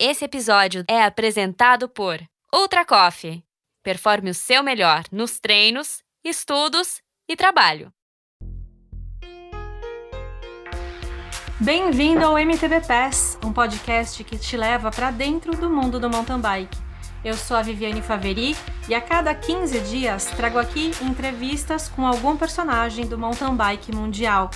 Esse episódio é apresentado por Ultra Coffee. Performe o seu melhor nos treinos, estudos e trabalho. Bem-vindo ao MTB Pass, um podcast que te leva para dentro do mundo do mountain bike. Eu sou a Viviane Faveri e a cada 15 dias trago aqui entrevistas com algum personagem do mountain bike mundial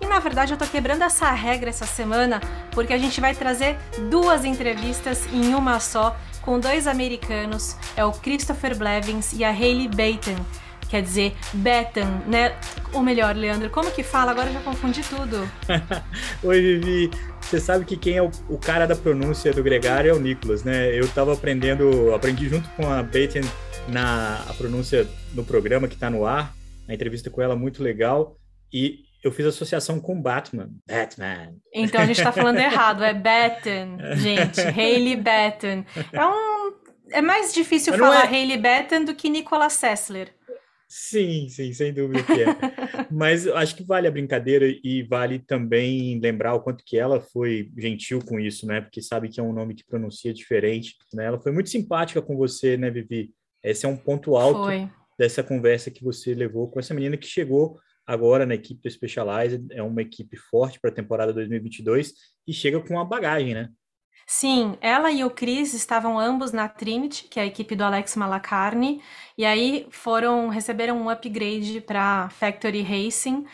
e na verdade eu tô quebrando essa regra essa semana porque a gente vai trazer duas entrevistas em uma só com dois americanos, é o Christopher Blevins e a Hayley Baton. Quer dizer, Betan, né? Ou melhor, Leandro, como que fala? Agora eu já confundi tudo. Oi, Vivi. Você sabe que quem é o, o, cara da pronúncia do gregário é o Nicolas, né? Eu tava aprendendo, aprendi junto com a Baton na a pronúncia no programa que tá no ar, a entrevista com ela muito legal. E eu fiz associação com Batman. Batman. Então a gente tá falando errado, é Batten, gente. Hayley Batten. É um. É mais difícil falar é... Hayley Batten do que Nicolas Sessler. Sim, sim, sem dúvida que é. Mas acho que vale a brincadeira e vale também lembrar o quanto que ela foi gentil com isso, né? Porque sabe que é um nome que pronuncia diferente, né? Ela foi muito simpática com você, né, Vivi? Esse é um ponto alto foi. dessa conversa que você levou com essa menina que chegou agora na equipe do Specialized, é uma equipe forte para a temporada 2022 e chega com uma bagagem, né? Sim, ela e o Chris estavam ambos na Trinity, que é a equipe do Alex Malacarne, e aí foram receberam um upgrade para Factory Racing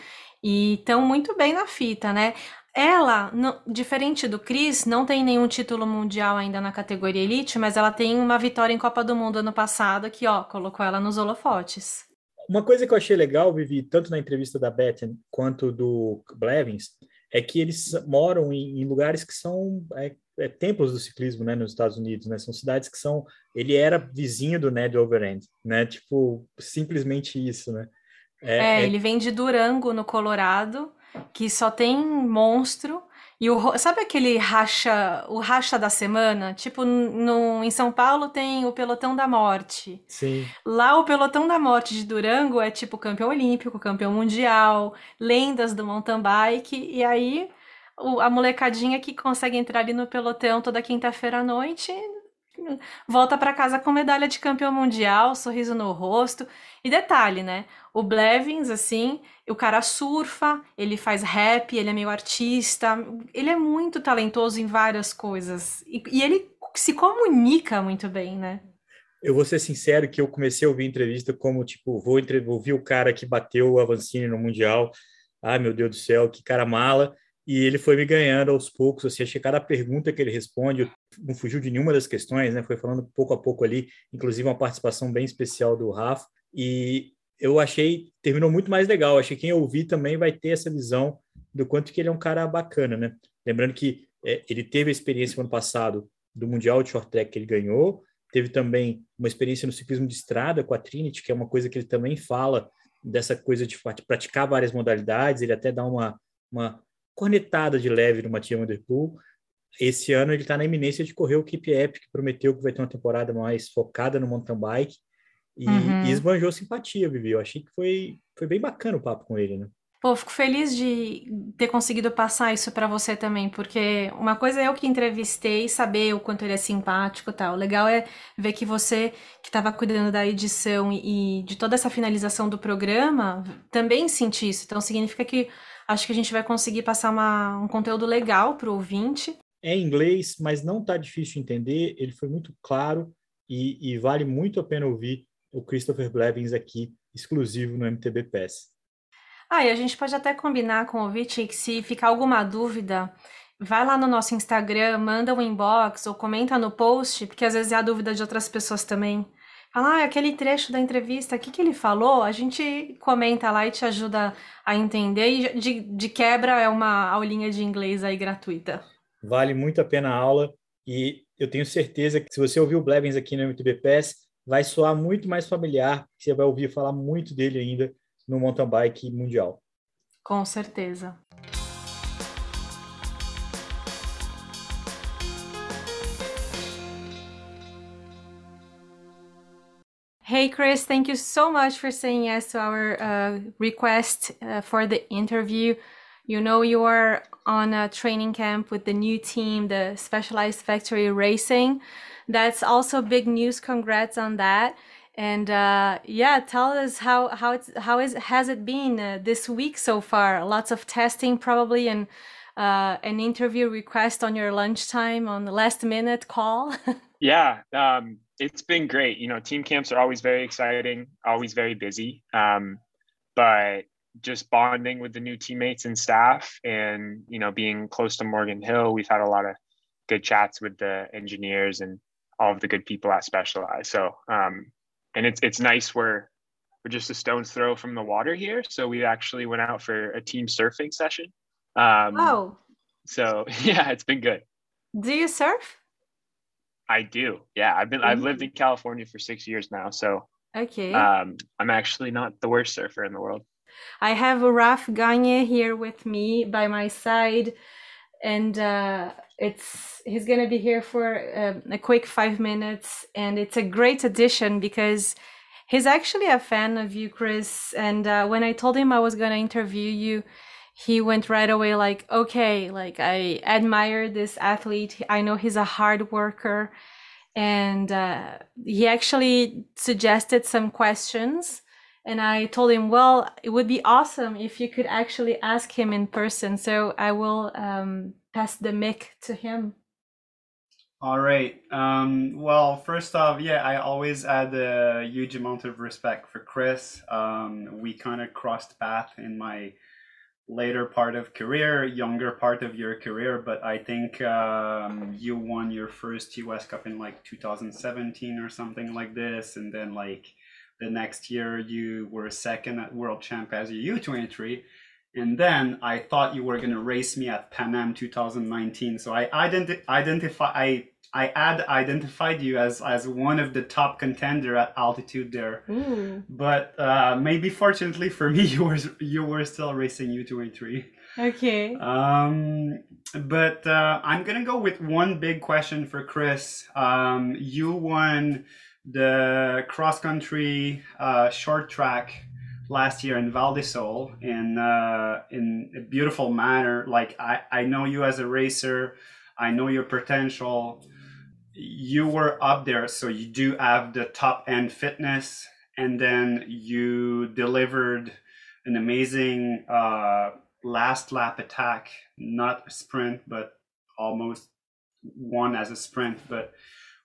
e estão muito bem na fita, né? Ela, no, diferente do Chris, não tem nenhum título mundial ainda na categoria Elite, mas ela tem uma vitória em Copa do Mundo ano passado que, ó, colocou ela nos holofotes. Uma coisa que eu achei legal, Vivi, tanto na entrevista da Betten quanto do Blevins, é que eles moram em, em lugares que são é, é, templos do ciclismo, né, nos Estados Unidos, né? São cidades que são. Ele era vizinho do Ned Overend, né? Tipo, simplesmente isso, né? É, é, é ele vem de Durango, no Colorado, que só tem monstro. E o, sabe aquele racha, o racha da semana? Tipo, no, em São Paulo tem o pelotão da morte. Sim. Lá o pelotão da morte de Durango é tipo campeão olímpico, campeão mundial, lendas do mountain bike. E aí o, a molecadinha que consegue entrar ali no pelotão toda quinta-feira à noite volta para casa com medalha de campeão mundial, sorriso no rosto. E detalhe, né? O Blevins, assim, o cara surfa, ele faz rap, ele é meio artista, ele é muito talentoso em várias coisas. E, e ele se comunica muito bem, né? Eu vou ser sincero que eu comecei a ouvir entrevista como, tipo, vou ouvir o cara que bateu o Avancini no Mundial. Ai, meu Deus do céu, que cara mala e ele foi me ganhando aos poucos, assim, achei cada pergunta que ele responde, não fugiu de nenhuma das questões, né, foi falando pouco a pouco ali, inclusive uma participação bem especial do Rafa, e eu achei, terminou muito mais legal, achei que quem ouvir também vai ter essa visão do quanto que ele é um cara bacana, né, lembrando que é, ele teve a experiência no ano passado do Mundial de Short Track que ele ganhou, teve também uma experiência no ciclismo de estrada com a Trinity, que é uma coisa que ele também fala dessa coisa de praticar várias modalidades, ele até dá uma, uma cornetada de leve no Mathieu Vanderpool. Esse ano ele está na iminência de correr o Keep Epic, que prometeu que vai ter uma temporada mais focada no mountain bike. E, uhum. e esbanjou simpatia, Vivi. Eu achei que foi, foi bem bacana o papo com ele, né? Pô, fico feliz de ter conseguido passar isso para você também, porque uma coisa é eu que entrevistei, saber o quanto ele é simpático e tal. O legal é ver que você, que estava cuidando da edição e, e de toda essa finalização do programa, também senti isso. Então significa que Acho que a gente vai conseguir passar uma, um conteúdo legal para o ouvinte. É em inglês, mas não está difícil de entender. Ele foi muito claro e, e, vale muito a pena ouvir o Christopher Blevins aqui, exclusivo no MTB Pass. Ah, e a gente pode até combinar com o ouvinte que se ficar alguma dúvida, vai lá no nosso Instagram, manda um inbox ou comenta no post, porque às vezes é a dúvida de outras pessoas também. Ah, aquele trecho da entrevista, o que, que ele falou? A gente comenta lá e te ajuda a entender. E de, de quebra é uma aulinha de inglês aí gratuita. Vale muito a pena a aula. E eu tenho certeza que se você ouvir o Blevins aqui no MTB Pass, vai soar muito mais familiar. Você vai ouvir falar muito dele ainda no mountain bike mundial. Com certeza. Hey, Chris, thank you so much for saying yes to our uh, request uh, for the interview. You know, you are on a training camp with the new team, the Specialized Factory Racing. That's also big news. Congrats on that. And uh, yeah, tell us how how it's how is has it been uh, this week so far? Lots of testing probably, and uh, an interview request on your lunchtime on the last minute call. yeah, um, it's been great. You know, team camps are always very exciting, always very busy. Um, but just bonding with the new teammates and staff and you know being close to morgan hill we've had a lot of good chats with the engineers and all of the good people at specialized. So um and it's it's nice we're we're just a stone's throw from the water here. So we actually went out for a team surfing session. Um oh. so yeah it's been good. Do you surf i do. Yeah i've been i've lived in california for six years now so okay. um i'm actually not the worst surfer in the world. I have Raf Gagne here with me by my side, and uh, it's he's gonna be here for uh, a quick five minutes, and it's a great addition because he's actually a fan of you, Chris. And uh, when I told him I was gonna interview you, he went right away like, okay, like I admire this athlete. I know he's a hard worker, and uh, he actually suggested some questions and I told him, well, it would be awesome if you could actually ask him in person. So I will um, pass the mic to him. All right. Um, well, first off, yeah, I always had a huge amount of respect for Chris. Um, we kind of crossed path in my later part of career, younger part of your career, but I think um, you won your first US Cup in like 2017 or something like this, and then like the next year you were second at world champ as a U23. And then I thought you were going to race me at Pan Am 2019. So I identi- identify I I had identified you as as one of the top contender at altitude there. Mm. But uh, maybe fortunately for me, you were you were still racing U23. Okay. Um, but uh, I'm gonna go with one big question for Chris. Um, you won the cross country uh, short track last year in Val di Sole in uh, in a beautiful manner. Like I, I know you as a racer, I know your potential. You were up there, so you do have the top end fitness, and then you delivered an amazing uh, last lap attack, not a sprint, but almost one as a sprint. But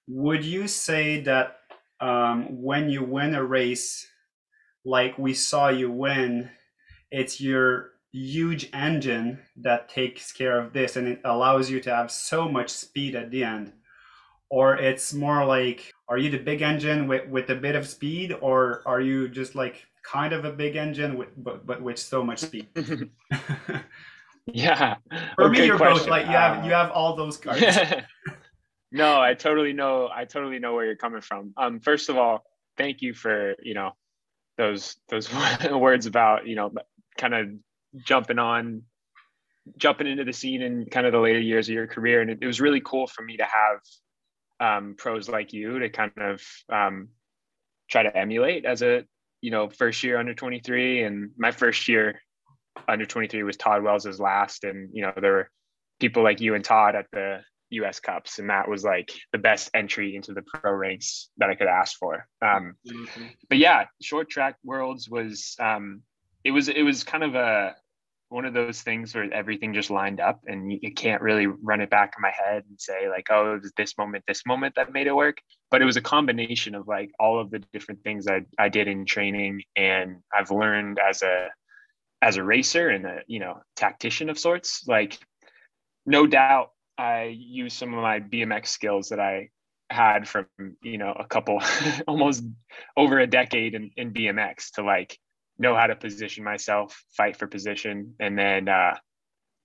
would you say that um, when you win a race like we saw you win, it's your huge engine that takes care of this and it allows you to have so much speed at the end. Or it's more like, are you the big engine with, with a bit of speed, or are you just like kind of a big engine with but but with so much speed? yeah. For okay, me, you're question. both. Like you have uh, you have all those cards. no, I totally know. I totally know where you're coming from. Um, first of all, thank you for you know those those words about you know kind of jumping on, jumping into the scene in kind of the later years of your career, and it, it was really cool for me to have um, pros like you to kind of um, try to emulate as a you know first year under 23, and my first year under 23 was Todd Wells's last, and you know there were people like you and Todd at the US Cups, and that was like the best entry into the pro ranks that I could ask for. Um, mm-hmm. But yeah, short track worlds was um, it was it was kind of a one of those things where everything just lined up, and you, can't really run it back in my head and say like, oh, it was this moment, this moment that made it work. But it was a combination of like all of the different things I I did in training, and I've learned as a as a racer and a you know tactician of sorts. Like, no doubt I used some of my BMX skills that I had from you know a couple almost over a decade in, in BMX to like know how to position myself, fight for position, and then uh,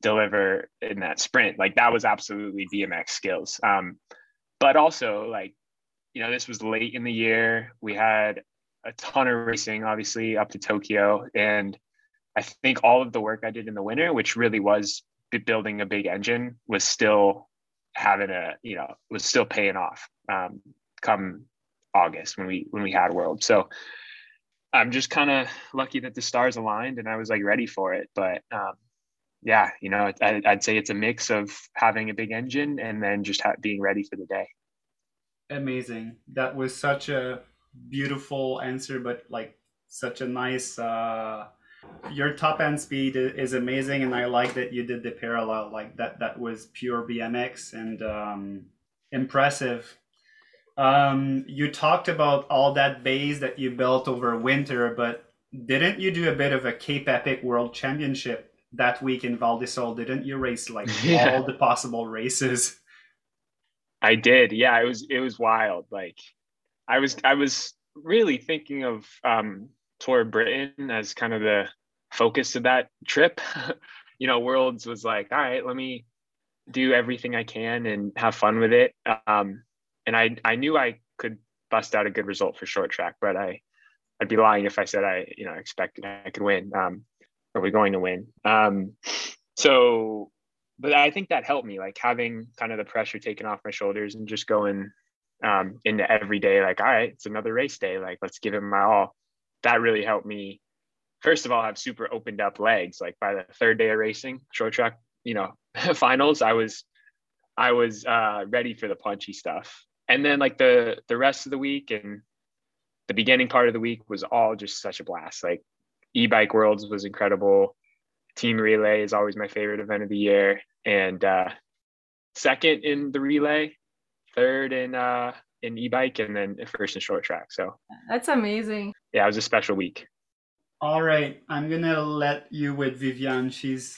deliver in that sprint. Like that was absolutely BMX skills. Um, but also like you know this was late in the year. We had a ton of racing, obviously up to Tokyo, and I think all of the work I did in the winter, which really was building a big engine was still having a you know was still paying off um, come August when we when we had World. So I'm just kind of lucky that the stars aligned and I was like ready for it. But um, yeah, you know, I, would say it's a mix of having a big engine and then just ha- being ready for the day. Amazing. That was such a beautiful answer, but like such a nice. Uh, your top end speed is amazing, and I like that you did the parallel like that. That was pure BMX and um, impressive. Um, you talked about all that base that you built over winter, but didn't you do a bit of a Cape Epic World Championship that week in Val di Sole, didn't you race like yeah. all the possible races? I did. Yeah, it was it was wild. Like I was I was really thinking of um Tour Britain as kind of the focus of that trip. you know, Worlds was like, all right, let me do everything I can and have fun with it. Um and I I knew I could bust out a good result for short track, but I I'd be lying if I said I, you know, expected I could win. Um, are we going to win? Um, so, but I think that helped me, like having kind of the pressure taken off my shoulders and just going um, into every day, like, all right, it's another race day. Like, let's give it my all. That really helped me. First of all, have super opened up legs. Like by the third day of racing, short track, you know, finals, I was, I was uh, ready for the punchy stuff. And then like the the rest of the week and the beginning part of the week was all just such a blast. Like e-bike worlds was incredible. Team relay is always my favorite event of the year. And uh, second in the relay third in uh in e-bike and then first in short track. So that's amazing. yeah it was a special week. All right. I'm gonna let you with Vivian. she's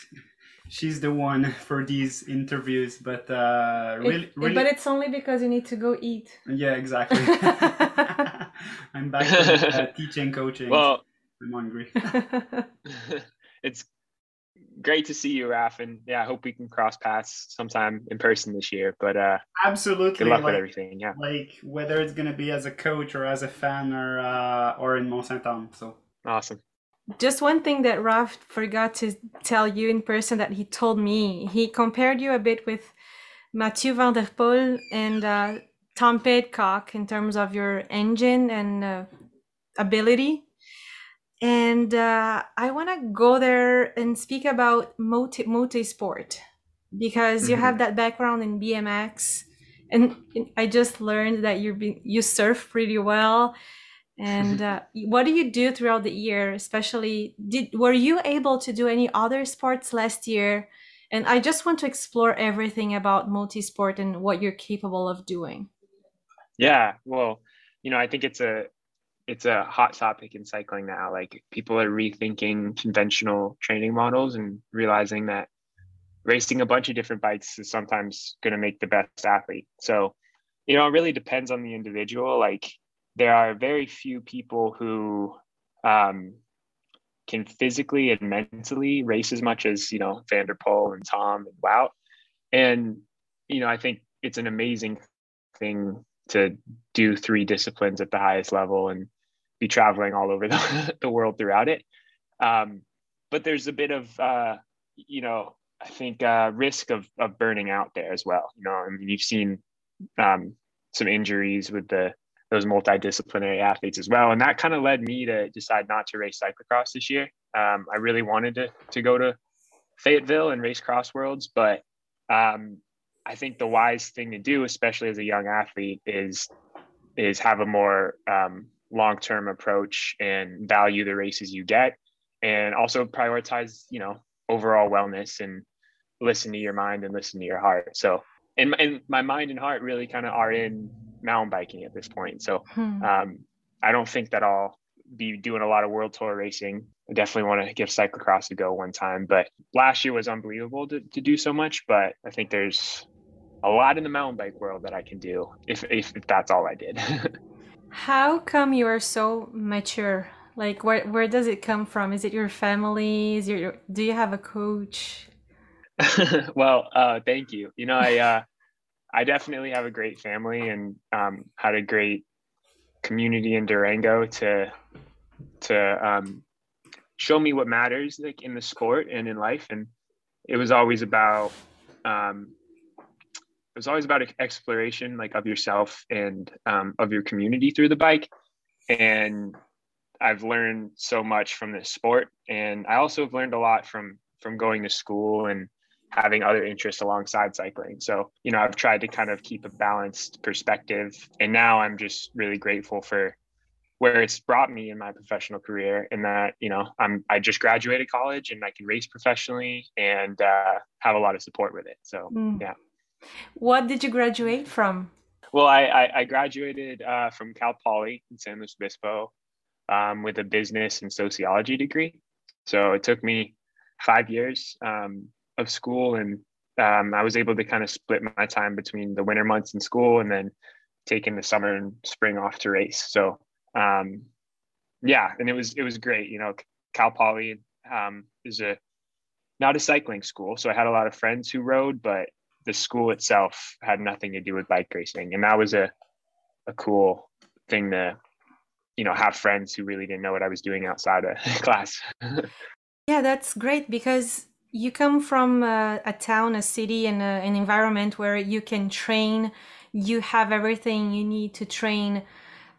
she's the one for these interviews but uh really, it, really... but it's only because you need to go eat yeah exactly i'm back to uh, teaching coaching well I'm hungry. it's great to see you, Raf, and yeah, I hope we can cross paths sometime in person this year. But uh, absolutely, good luck like, with everything. Yeah, like whether it's gonna be as a coach or as a fan or uh, or in Mont Sainte Anne. So awesome. Just one thing that Raf forgot to tell you in person that he told me. He compared you a bit with Mathieu van der Poel and uh, Tom Pidcock in terms of your engine and uh, ability and uh, I want to go there and speak about multi multi sport because mm-hmm. you have that background in BMX, and I just learned that you be, you surf pretty well. And uh, what do you do throughout the year? Especially, did were you able to do any other sports last year? And I just want to explore everything about multi sport and what you're capable of doing. Yeah, well, you know, I think it's a it's a hot topic in cycling now. Like people are rethinking conventional training models and realizing that racing a bunch of different bikes is sometimes going to make the best athlete. So, you know, it really depends on the individual. Like there are very few people who um, can physically and mentally race as much as, you know, Van der Poel and Tom and Wout. And, you know, I think it's an amazing thing to do three disciplines at the highest level and be traveling all over the, the world throughout it. Um, but there's a bit of, uh, you know, I think uh, risk of, of burning out there as well. You know, I mean, you've seen um, some injuries with the those multidisciplinary athletes as well, and that kind of led me to decide not to race cyclocross this year. Um, I really wanted to to go to Fayetteville and race cross worlds, but um, I think the wise thing to do, especially as a young athlete, is is have a more um, long term approach and value the races you get and also prioritize you know overall wellness and listen to your mind and listen to your heart so and, and my mind and heart really kind of are in mountain biking at this point so hmm. um, i don't think that i'll be doing a lot of world tour racing i definitely want to give cyclocross a go one time but last year was unbelievable to, to do so much but i think there's a lot in the mountain bike world that i can do if, if, if that's all i did How come you are so mature? Like where where does it come from? Is it your family? Is your do you have a coach? well, uh, thank you. You know, I uh, I definitely have a great family and um, had a great community in Durango to to um, show me what matters like in the sport and in life. And it was always about um, it was always about exploration like of yourself and um, of your community through the bike and i've learned so much from this sport and i also have learned a lot from from going to school and having other interests alongside cycling. So, you know, I've tried to kind of keep a balanced perspective. And now I'm just really grateful for where it's brought me in my professional career and that, you know, I'm I just graduated college and I can race professionally and uh, have a lot of support with it. So mm. yeah. What did you graduate from? Well, I, I, I graduated uh, from Cal Poly in San Luis Obispo um, with a business and sociology degree. So it took me five years um, of school, and um, I was able to kind of split my time between the winter months in school and then taking the summer and spring off to race. So um, yeah, and it was it was great. You know, Cal Poly um, is a not a cycling school, so I had a lot of friends who rode, but the school itself had nothing to do with bike racing, and that was a a cool thing to you know have friends who really didn't know what I was doing outside of class. yeah, that's great because you come from a, a town, a city, and a, an environment where you can train. You have everything you need to train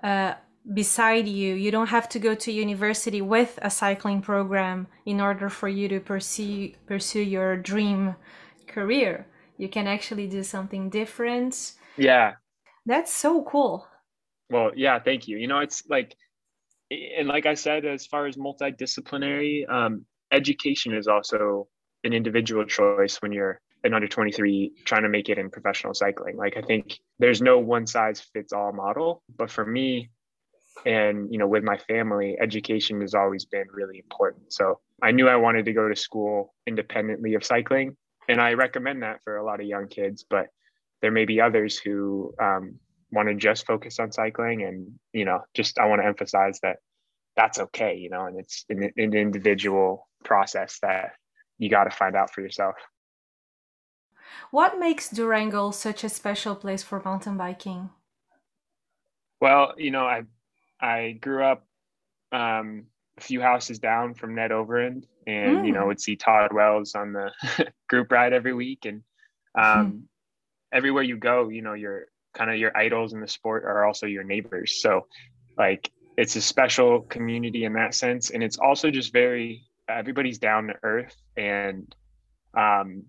uh, beside you. You don't have to go to university with a cycling program in order for you to pursue pursue your dream career. You can actually do something different. Yeah. That's so cool. Well, yeah, thank you. You know, it's like and like I said, as far as multidisciplinary, um, education is also an individual choice when you're an under 23 trying to make it in professional cycling. Like I think there's no one size fits all model, but for me and you know with my family, education has always been really important. So I knew I wanted to go to school independently of cycling, and I recommend that for a lot of young kids. But there may be others who um, want to just focus on cycling, and you know, just I want to emphasize that that's okay, you know, and it's an, an individual process that you got to find out for yourself. What makes Durango such a special place for mountain biking? Well, you know, I I grew up um, a few houses down from Ned Overend, and mm. you know, mm. would see Todd Wells on the group ride every week, and um, mm. everywhere you go, you know, your kind of your idols in the sport are also your neighbors. So, like, it's a special community in that sense, and it's also just very everybody's down to earth and um,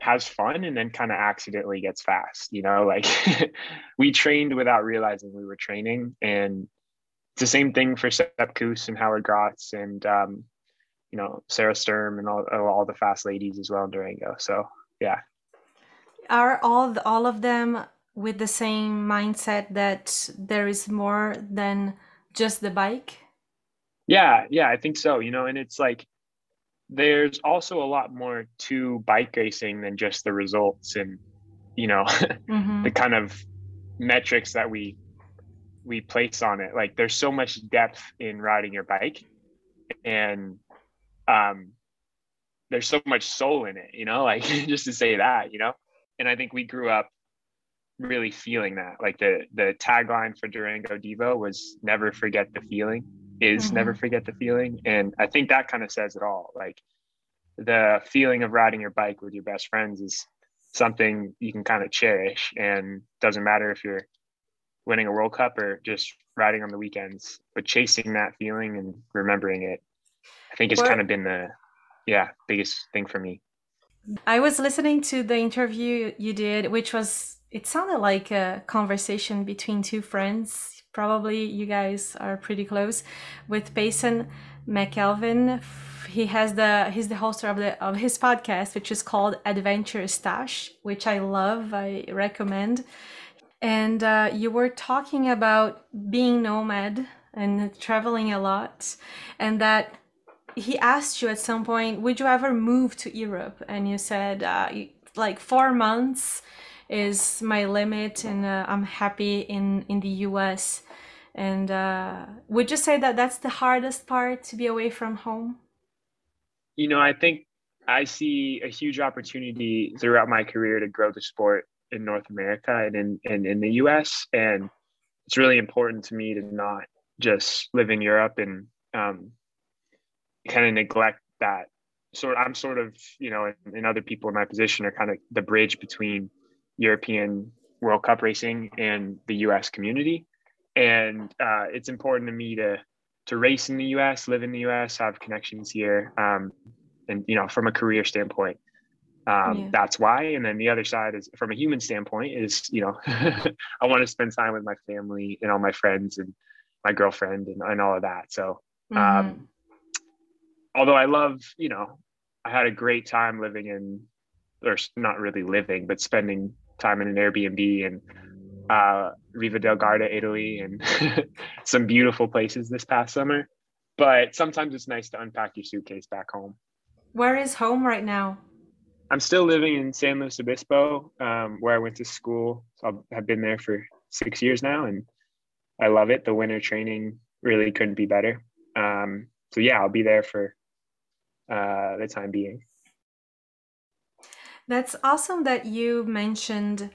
has fun and then kind of accidentally gets fast you know like we trained without realizing we were training and it's the same thing for Sepp Kuss and Howard Grotts and um, you know Sarah Sturm and all, all the fast ladies as well in Durango. So yeah. Are all the, all of them with the same mindset that there is more than just the bike yeah, yeah, I think so. You know, and it's like there's also a lot more to bike racing than just the results and you know mm-hmm. the kind of metrics that we we place on it. Like there's so much depth in riding your bike and um there's so much soul in it, you know, like just to say that, you know. And I think we grew up really feeling that. Like the the tagline for Durango Devo was never forget the feeling is mm-hmm. never forget the feeling. And I think that kind of says it all. Like the feeling of riding your bike with your best friends is something you can kind of cherish and doesn't matter if you're winning a World Cup or just riding on the weekends, but chasing that feeling and remembering it, I think has kind of been the yeah, biggest thing for me. I was listening to the interview you did, which was it sounded like a conversation between two friends probably you guys are pretty close with Payson McElveen. He has the he's the host of the of his podcast, which is called Adventure Stache, which I love. I recommend. And uh, you were talking about being nomad and traveling a lot, and that he asked you at some point, would you ever move to Europe? And you said uh, like four months is my limit and uh, i'm happy in in the us and uh, would you say that that's the hardest part to be away from home? You know i think i see a huge opportunity throughout my career to grow the sport in north america and in, in, in the us and it's really important to me to not just live in europe and um, kind of neglect that. Sort i'm sort of you know and, and other people in my position are kind of the bridge between European World Cup racing and the U.S. community, and uh, it's important to me to to race in the U.S., live in the U.S., have connections here, um, and you know from a career standpoint um, yeah. that's why and then the other side is from a human standpoint is you know i want to spend time with my family and all my friends and my girlfriend and, and all of that so um, mm-hmm. although i love you know i had a great time living in or not really living but spending time in an airbnb and uh, riva del garda italy and some beautiful places this past summer but sometimes it's nice to unpack your suitcase back home where is home right now I'm still living in San Luis Obispo, um, where I went to school. So I've been there for six years now, and I love it. The winter training really couldn't be better. Um, so yeah, I'll be there for uh, the time being. That's awesome that you mentioned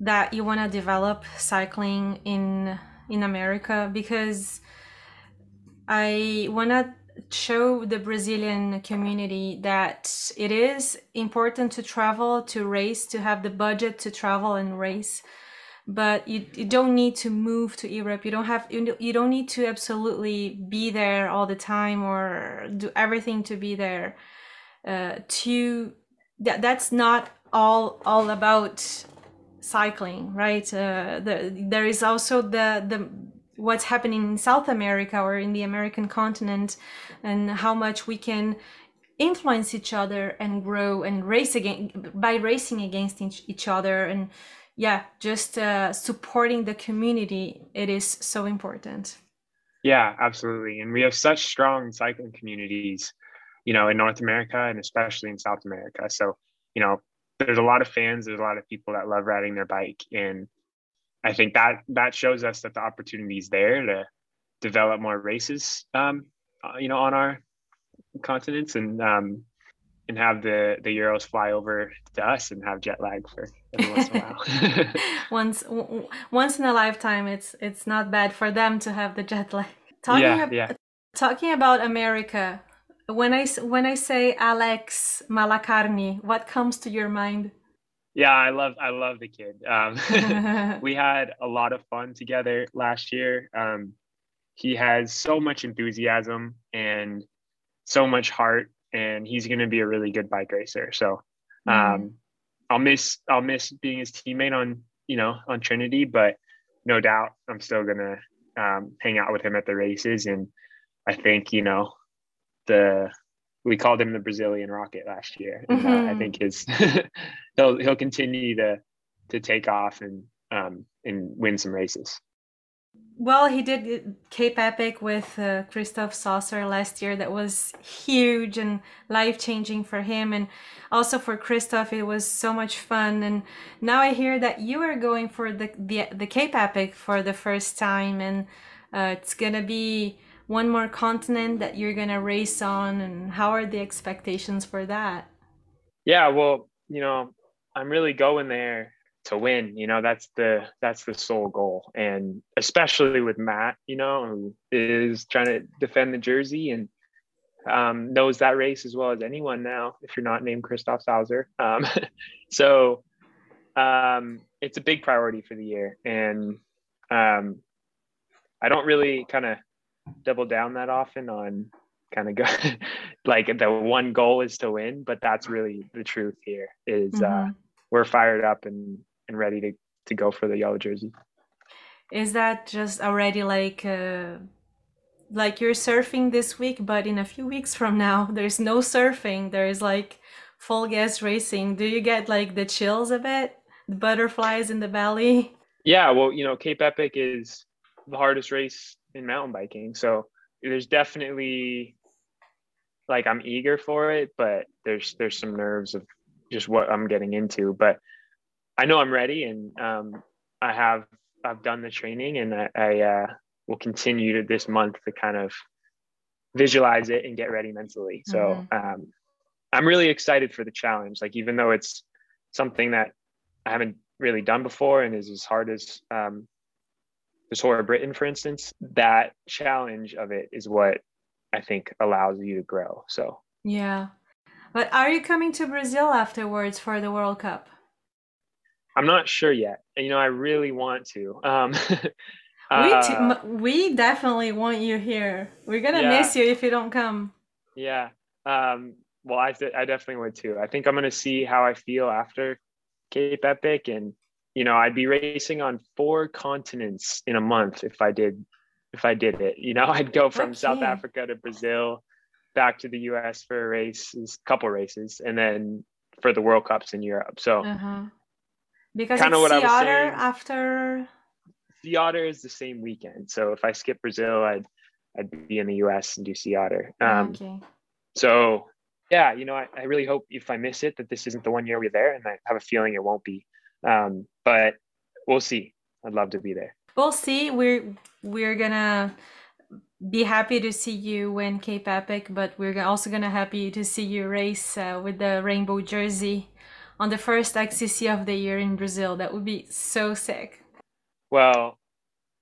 that you want to develop cycling in in America because I want to show the Brazilian community that it is important to travel, to race, to have the budget to travel and race. But you, you don't need to move to Europe. You don't have you, don't need to absolutely be there all the time or do everything to be there. Uh, to that that's not all all about cycling, right? Uh, the, there is also the the what's happening in South America or in the American continent and how much we can influence each other and grow and race again by racing against each other and yeah just uh, supporting the community it is so important yeah absolutely and we have such strong cycling communities you know in north america and especially in south america so you know there's a lot of fans there's a lot of people that love riding their bike and I think that that shows us that the opportunity is there to develop more races, um, uh, you know, on our continents and um, and have the the Euros fly over to us and have jet lag for every once in a while. once w- once in a lifetime, it's it's not bad for them to have the jet lag. Talking yeah, ab- yeah. talking about America, when I when I say Alex Malacarne, what comes to your mind? Yeah, I love I love the kid. Um, we had a lot of fun together last year. Um, he has so much enthusiasm and so much heart, and he's going to be a really good bike racer. So um, mm. I'll miss I'll miss being his teammate on you know on Trinity, but no doubt I'm still gonna um, hang out with him at the races, and I think you know the we called him the Brazilian Rocket last year. And, mm-hmm. uh, I mm-hmm. think his he'll he'll continue to to take off and um, and win some races. Well, he did Cape Epic with uh, Christoph Sauser last year. That was huge and life changing for him, and also for Christoph. It was so much fun. And now I hear that you are going for the the, the Cape Epic for the first time, and uh, it's gonna be one more continent that you're going to race on and how are the expectations for that? Yeah well you know i'm really going there to win you know that's the that's the sole goal. And especially with matt you know who is trying to defend the jersey and um, knows that race as well as anyone now if you're not named christoph sauser um, so um, it's a big priority for the year. And um, i don't really kind of double down that often on kind of go like the one goal is to win but that's really the truth here is uh, mm-hmm. uh we're fired up and and ready to to go for the yellow jersey. Is that just already like uh like you're surfing this week but in a few weeks from now there's no surfing there's like full gas racing. Do you get like the chills a bit? The butterflies in the belly yeah well you know cape epic is the hardest race in mountain biking. So there's definitely like I'm eager for it, but there's there's some nerves of just what I'm getting into. But I know I'm ready, and um, I have I've done the training, and I, I uh, will continue to this month to kind of visualize it and get ready mentally. So mm-hmm. um, I'm really excited for the challenge. Like even though it's something that I haven't really done before and is as hard as um, Tour Britain, for instance, that challenge of it is what I think allows you to grow. So yeah, but are you coming to Brazil afterwards for the World Cup? I'm not sure yet. You know, I really want to. Um, we t- uh, we definitely want you here. We're gonna yeah. miss you if you don't come. Yeah, Um, well, I th- I definitely would too. I think I'm going to see how I feel after Cape Epic, and you know, I'd be racing on four continents in a month if I did if I did it. You know, I'd go from okay. South Africa to Brazil, back to the U.S. for a race, a couple races, and then for the World Cups in Europe. So, uh-huh. because kind of what I was saying, after Sea Otter is the same weekend. So if I skip Brazil, I'd I'd be in the U.S. and do Sea Otter. Um, okay. So yeah, you know, I, I really hope if I miss it that this isn't the one year we're there, and I have a feeling it won't be. Um, but we'll see. I'd love to be there. We'll see. We're we're gonna be happy to see you win Cape Epic, but we're also gonna happy to see you race uh, with the rainbow jersey on the first XCC of the year in Brazil. That would be so sick. Well,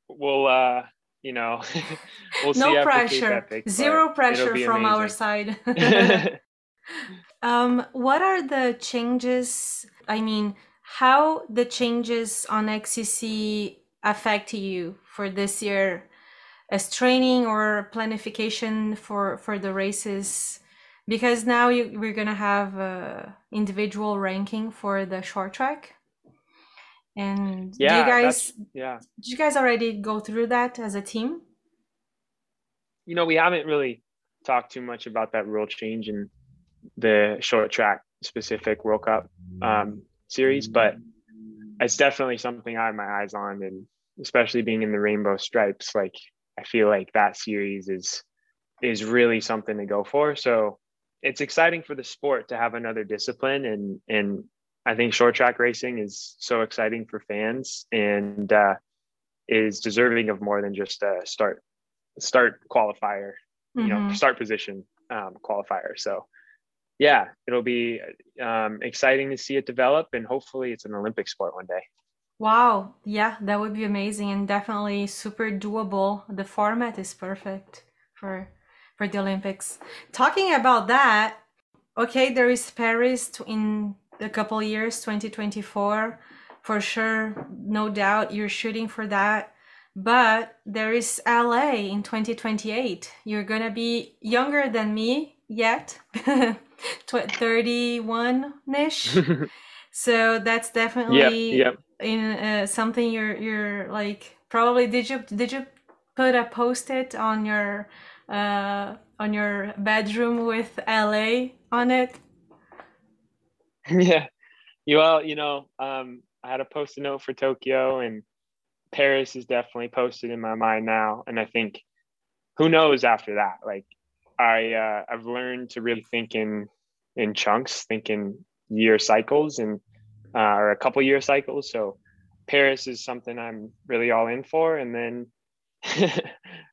we'll uh, you know, we'll see. no pressure, Epic, zero pressure from our side. um, what are the changes? I mean, how the changes on XCC affect you for this year as training or planification for for the races? Because now you, we're gonna have a individual ranking for the short track. And yeah, do you guys yeah. Did you guys already go through that as a team? You know, we haven't really talked too much about that rule change in the short track specific World Cup um, series, but it's definitely something I have my eyes on, and especially being in the rainbow stripes, like I feel like that series is is really something to go for. So it's exciting for the sport to have another discipline, and and I think short track racing is so exciting for fans and uh, is deserving of more than just a start start qualifier, you mm-hmm. know, start position um, qualifier. So yeah, it'll be um, exciting to see it develop, and hopefully, it's an Olympic sport one day. Wow, yeah, that would be amazing and definitely super doable. The format is perfect for for the Olympics. Talking about that, okay, there is Paris in a couple years 2024 for sure no doubt you're shooting for that but there is la in 2028 you're gonna be younger than me yet 31ish so that's definitely yep, yep. in uh, something you're you're like probably did you did you put a post-it on your uh on your bedroom with la on it yeah. Well, you know, um, I had a post-it note for Tokyo, and Paris is definitely posted in my mind now. And I think, who knows after that? Like, I uh, I've learned to really think in in chunks, think in year cycles, and uh, or a couple year cycles. So Paris is something I'm really all in for, and then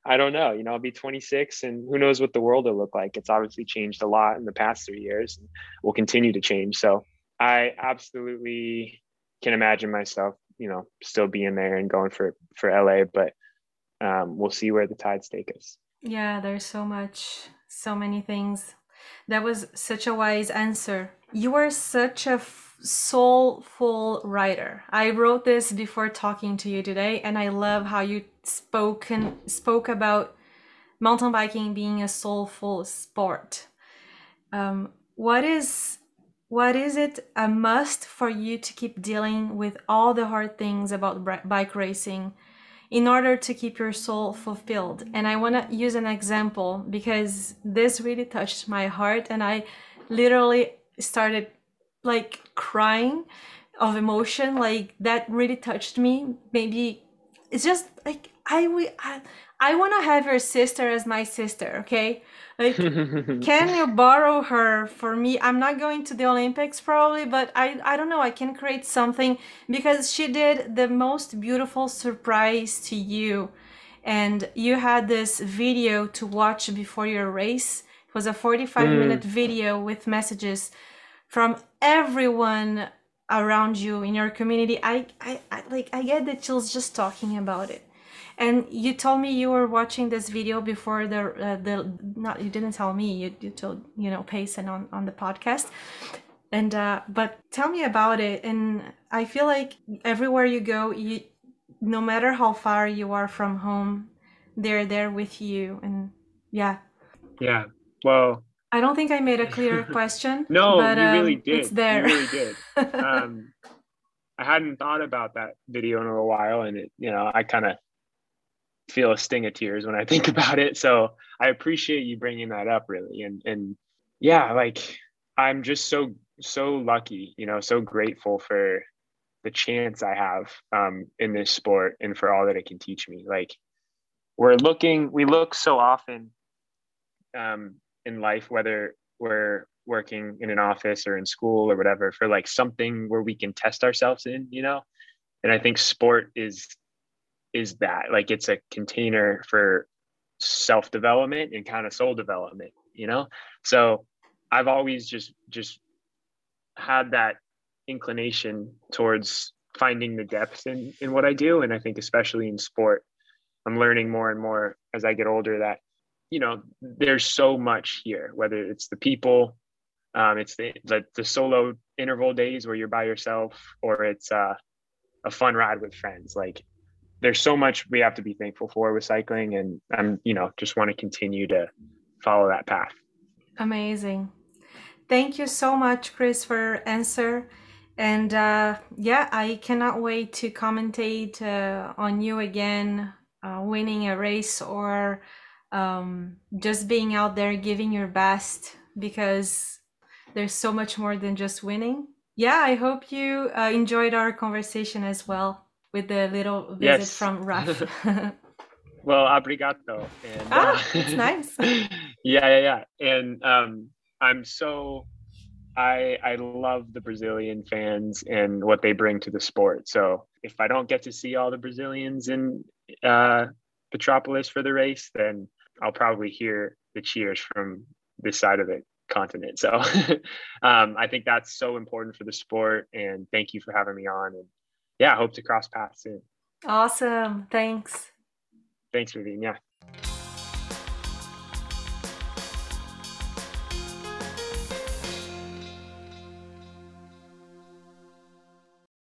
I don't know. You know, I'll be 26, and who knows what the world will look like. It's obviously changed a lot in the past three years, and will continue to change. So I absolutely can imagine myself, you know, still being there and going for for LA. But um, we'll see where the tides take us. Yeah, there's so much, so many things. That was such a wise answer. You are such a soulful writer. I wrote this before talking to you today, and I love how you spoken spoke about mountain biking being a soulful sport. Um, what is what is it a must for you to keep dealing with all the hard things about bike racing in order to keep your soul fulfilled? And I want to use an example because this really touched my heart, and I literally started like crying of emotion like that really touched me maybe it's just like i i, I want to have your sister as my sister okay? Like can you borrow her for me? I'm not going to the olympics probably but i i don't know i can create something because she did the most beautiful surprise to you. And you had this video to watch before your race. It was a 45 mm. minute video with messages from everyone around you in your community. I, I, I like i get the chills just talking about it and you told me you were watching this video before the uh, the not you didn't tell me you, you told you know payson on on the podcast and uh but tell me about it and i feel like everywhere you go you no matter how far you are from home they're there with you and yeah yeah well I don't think I made a clear question. no, but, you um, really did. It's there. You really did. um, I hadn't thought about that video in a while, and it, you know, I kind of feel a sting of tears when I think about it. So I appreciate you bringing that up, really, and and yeah, like I'm just so so lucky, you know, so grateful for the chance I have um, in this sport and for all that it can teach me. Like we're looking, we look so often um, in life, whether we're working in an office or in school or whatever, for like something where we can test ourselves in, you know. And I think sport is is that like it's a container for self development and kind of soul development, you know. So I've always just just had that inclination towards finding the depth in in what I do, and I think especially in sport, I'm learning more and more as I get older that you know there's so much here. Whether it's the people, um, it's the, the the solo interval days where you're by yourself, or it's uh, a fun ride with friends. Like there's so much we have to be thankful for with cycling, and I'm you know just want to continue to follow that path. Amazing. Thank you so much, Chris, for your answer. And uh, yeah, I cannot wait to commentate uh, on you again, uh, winning a race or um, just being out there giving your best because there's so much more than just winning. Yeah, I hope you uh, enjoyed our conversation as well with the little visit Yes. from Raf. Well, obrigado. And, Ah, that's nice. yeah, yeah, yeah. And um, I'm so I I love the Brazilian fans and what they bring to the sport. So if I don't get to see all the Brazilians in uh, Petropolis for the race, then I'll probably hear the cheers from this side of the continent. So um, I think that's so important for the sport. And thank you for having me on. And yeah, hope to cross paths soon. awesome. Thanks. Thanks, Vivian. Yeah.